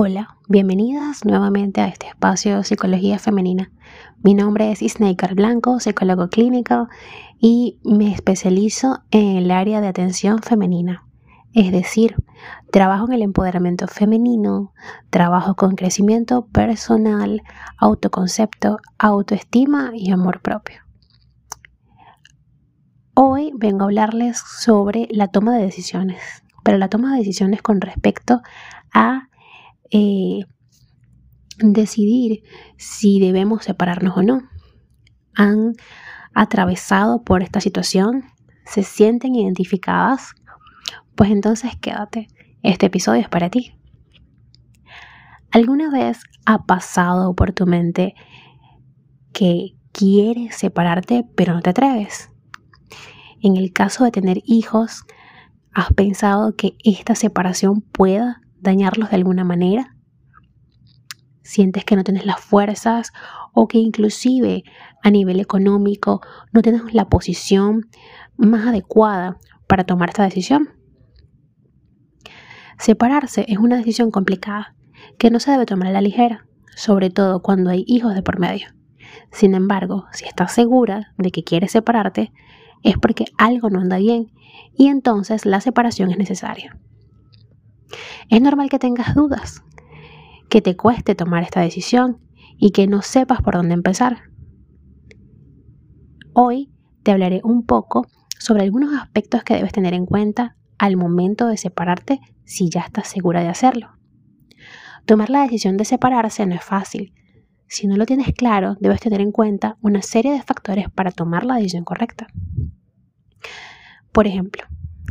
Hola, bienvenidas nuevamente a este espacio de Psicología Femenina. Mi nombre es Isneikar Blanco, psicólogo clínico y me especializo en el área de atención femenina. Es decir, trabajo en el empoderamiento femenino, trabajo con crecimiento personal, autoconcepto, autoestima y amor propio. Hoy vengo a hablarles sobre la toma de decisiones, pero la toma de decisiones con respecto a eh, decidir si debemos separarnos o no. Han atravesado por esta situación, se sienten identificadas, pues entonces quédate, este episodio es para ti. ¿Alguna vez ha pasado por tu mente que quieres separarte pero no te atreves? En el caso de tener hijos, ¿has pensado que esta separación pueda dañarlos de alguna manera? ¿Sientes que no tienes las fuerzas o que inclusive a nivel económico no tienes la posición más adecuada para tomar esta decisión? Separarse es una decisión complicada que no se debe tomar a la ligera, sobre todo cuando hay hijos de por medio. Sin embargo, si estás segura de que quieres separarte, es porque algo no anda bien y entonces la separación es necesaria. Es normal que tengas dudas, que te cueste tomar esta decisión y que no sepas por dónde empezar. Hoy te hablaré un poco sobre algunos aspectos que debes tener en cuenta al momento de separarte si ya estás segura de hacerlo. Tomar la decisión de separarse no es fácil. Si no lo tienes claro, debes tener en cuenta una serie de factores para tomar la decisión correcta. Por ejemplo,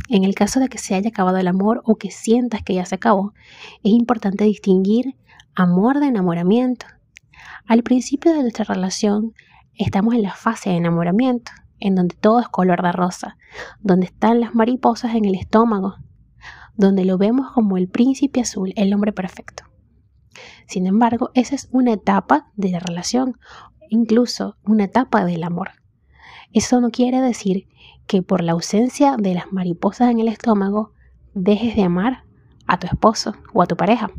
en el caso de que se haya acabado el amor o que sientas que ya se acabó, es importante distinguir amor de enamoramiento. Al principio de nuestra relación estamos en la fase de enamoramiento, en donde todo es color de rosa, donde están las mariposas en el estómago, donde lo vemos como el príncipe azul, el hombre perfecto. Sin embargo, esa es una etapa de la relación, incluso una etapa del amor. Eso no quiere decir que por la ausencia de las mariposas en el estómago dejes de amar a tu esposo o a tu pareja.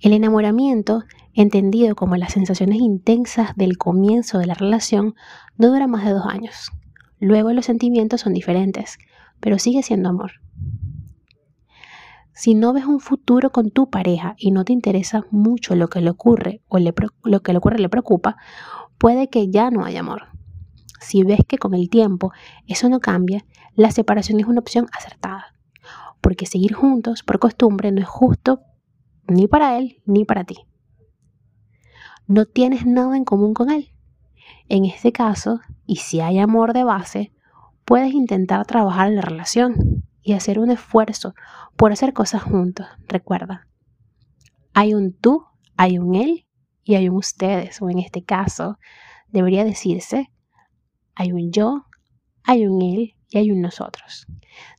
El enamoramiento, entendido como las sensaciones intensas del comienzo de la relación, no dura más de dos años. Luego los sentimientos son diferentes, pero sigue siendo amor. Si no ves un futuro con tu pareja y no te interesa mucho lo que le ocurre o lo que le ocurre le preocupa, puede que ya no haya amor. Si ves que con el tiempo eso no cambia, la separación es una opción acertada, porque seguir juntos por costumbre no es justo ni para él ni para ti. No tienes nada en común con él. En este caso, y si hay amor de base, puedes intentar trabajar en la relación y hacer un esfuerzo por hacer cosas juntos. Recuerda, hay un tú, hay un él y hay un ustedes, o en este caso, debería decirse, hay un yo, hay un él y hay un nosotros.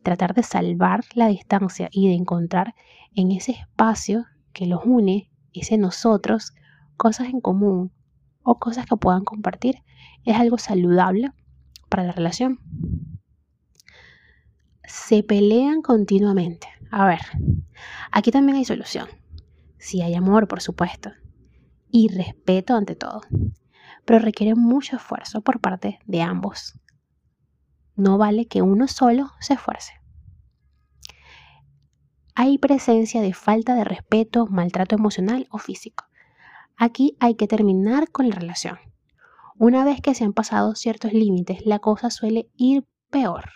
Tratar de salvar la distancia y de encontrar en ese espacio que los une, ese nosotros, cosas en común o cosas que puedan compartir, es algo saludable para la relación. Se pelean continuamente. A ver, aquí también hay solución. Si hay amor, por supuesto. Y respeto ante todo pero requiere mucho esfuerzo por parte de ambos. No vale que uno solo se esfuerce. Hay presencia de falta de respeto, maltrato emocional o físico. Aquí hay que terminar con la relación. Una vez que se han pasado ciertos límites, la cosa suele ir peor.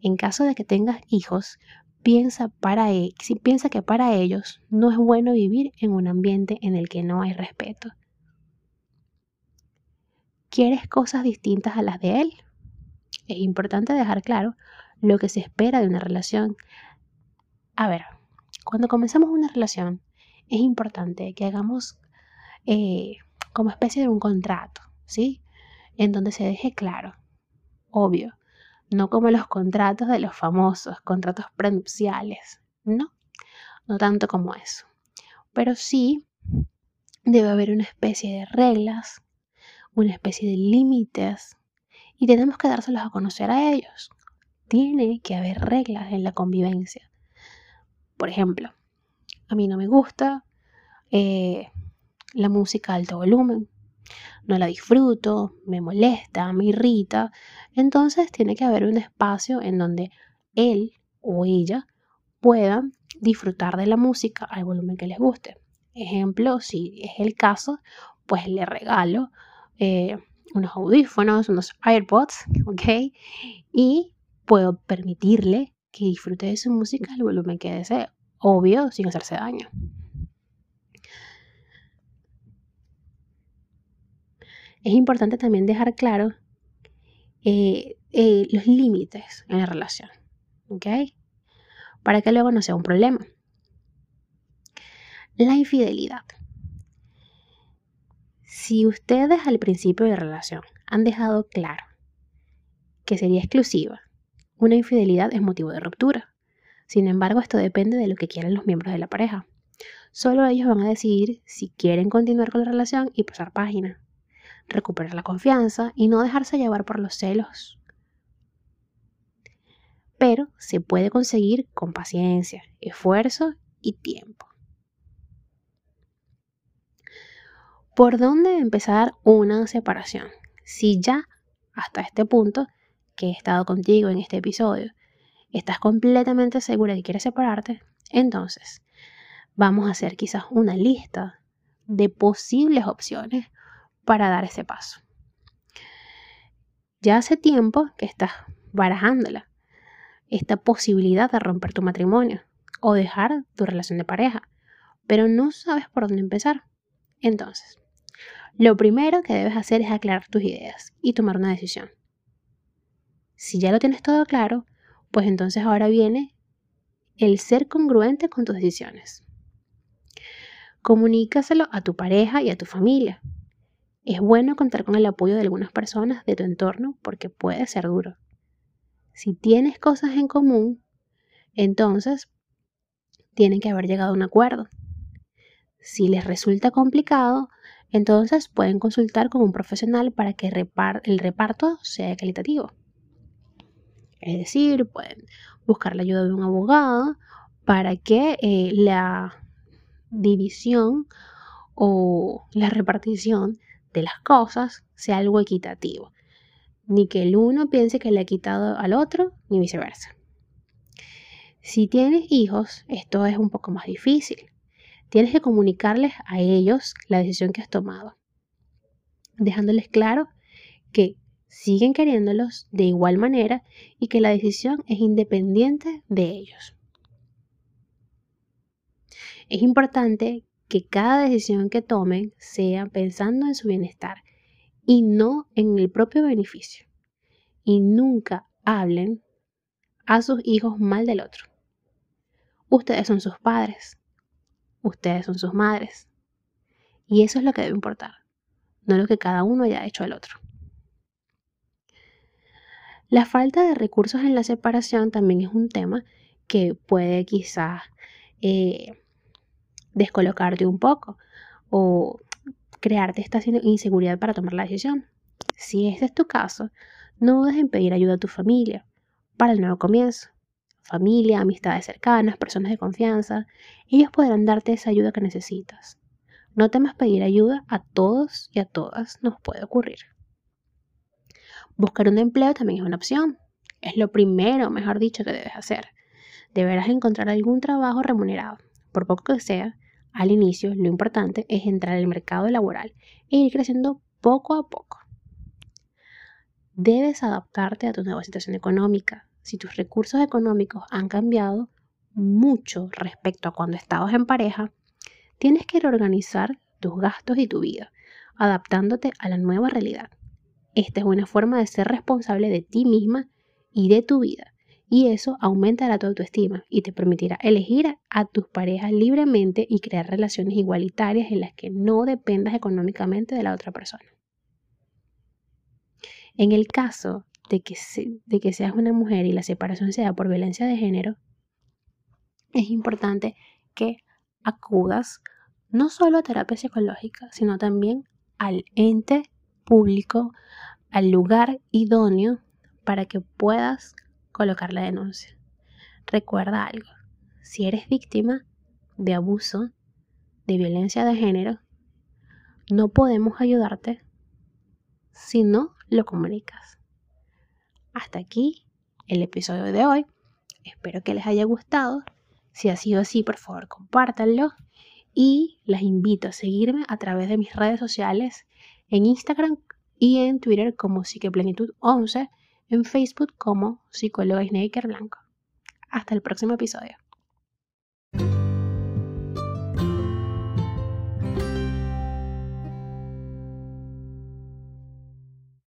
En caso de que tengas hijos, piensa, para, e, piensa que para ellos no es bueno vivir en un ambiente en el que no hay respeto quieres cosas distintas a las de él. Es importante dejar claro lo que se espera de una relación. A ver, cuando comenzamos una relación, es importante que hagamos eh, como especie de un contrato, ¿sí? En donde se deje claro, obvio, no como los contratos de los famosos, contratos prenupciales, ¿no? No tanto como eso. Pero sí debe haber una especie de reglas una especie de límites y tenemos que dárselos a conocer a ellos. Tiene que haber reglas en la convivencia. Por ejemplo, a mí no me gusta eh, la música a alto volumen, no la disfruto, me molesta, me irrita. Entonces tiene que haber un espacio en donde él o ella puedan disfrutar de la música al volumen que les guste. Ejemplo, si es el caso, pues le regalo eh, unos audífonos, unos AirPods, ¿ok? Y puedo permitirle que disfrute de su música al volumen que desee, obvio, sin hacerse daño. Es importante también dejar claro eh, eh, los límites en la relación, ¿ok? Para que luego no sea un problema. La infidelidad. Si ustedes al principio de la relación han dejado claro que sería exclusiva, una infidelidad es motivo de ruptura. Sin embargo, esto depende de lo que quieran los miembros de la pareja. Solo ellos van a decidir si quieren continuar con la relación y pasar página, recuperar la confianza y no dejarse llevar por los celos. Pero se puede conseguir con paciencia, esfuerzo y tiempo. ¿Por dónde empezar una separación? Si ya hasta este punto que he estado contigo en este episodio estás completamente segura que quieres separarte, entonces vamos a hacer quizás una lista de posibles opciones para dar ese paso. Ya hace tiempo que estás barajándola, esta posibilidad de romper tu matrimonio o dejar tu relación de pareja, pero no sabes por dónde empezar. Entonces, lo primero que debes hacer es aclarar tus ideas y tomar una decisión. Si ya lo tienes todo claro, pues entonces ahora viene el ser congruente con tus decisiones. Comunícaselo a tu pareja y a tu familia. Es bueno contar con el apoyo de algunas personas de tu entorno porque puede ser duro. Si tienes cosas en común, entonces tienen que haber llegado a un acuerdo. Si les resulta complicado, entonces pueden consultar con un profesional para que el reparto sea equitativo. Es decir, pueden buscar la ayuda de un abogado para que eh, la división o la repartición de las cosas sea algo equitativo. Ni que el uno piense que le ha quitado al otro, ni viceversa. Si tienes hijos, esto es un poco más difícil. Tienes que comunicarles a ellos la decisión que has tomado, dejándoles claro que siguen queriéndolos de igual manera y que la decisión es independiente de ellos. Es importante que cada decisión que tomen sea pensando en su bienestar y no en el propio beneficio. Y nunca hablen a sus hijos mal del otro. Ustedes son sus padres ustedes son sus madres. Y eso es lo que debe importar, no lo que cada uno haya hecho al otro. La falta de recursos en la separación también es un tema que puede quizás eh, descolocarte un poco o crearte esta inseguridad para tomar la decisión. Si este es tu caso, no dudes en pedir ayuda a tu familia para el nuevo comienzo familia, amistades cercanas, personas de confianza, ellos podrán darte esa ayuda que necesitas. No temas pedir ayuda, a todos y a todas nos puede ocurrir. Buscar un empleo también es una opción. Es lo primero, mejor dicho, que debes hacer. Deberás encontrar algún trabajo remunerado, por poco que sea. Al inicio, lo importante es entrar al mercado laboral e ir creciendo poco a poco. Debes adaptarte a tu nueva situación económica, si tus recursos económicos han cambiado mucho respecto a cuando estabas en pareja, tienes que reorganizar tus gastos y tu vida, adaptándote a la nueva realidad. Esta es una forma de ser responsable de ti misma y de tu vida, y eso aumentará tu autoestima y te permitirá elegir a tus parejas libremente y crear relaciones igualitarias en las que no dependas económicamente de la otra persona. En el caso de que, que seas una mujer y la separación sea por violencia de género, es importante que acudas no solo a terapia psicológica, sino también al ente público, al lugar idóneo para que puedas colocar la denuncia. Recuerda algo, si eres víctima, de abuso, de violencia de género, no podemos ayudarte si no lo comunicas. Hasta aquí el episodio de hoy. Espero que les haya gustado. Si ha sido así, por favor, compártanlo. Y las invito a seguirme a través de mis redes sociales en Instagram y en Twitter como Psiqueplenitud11, en Facebook como Psicóloga Snaker Blanco. Hasta el próximo episodio.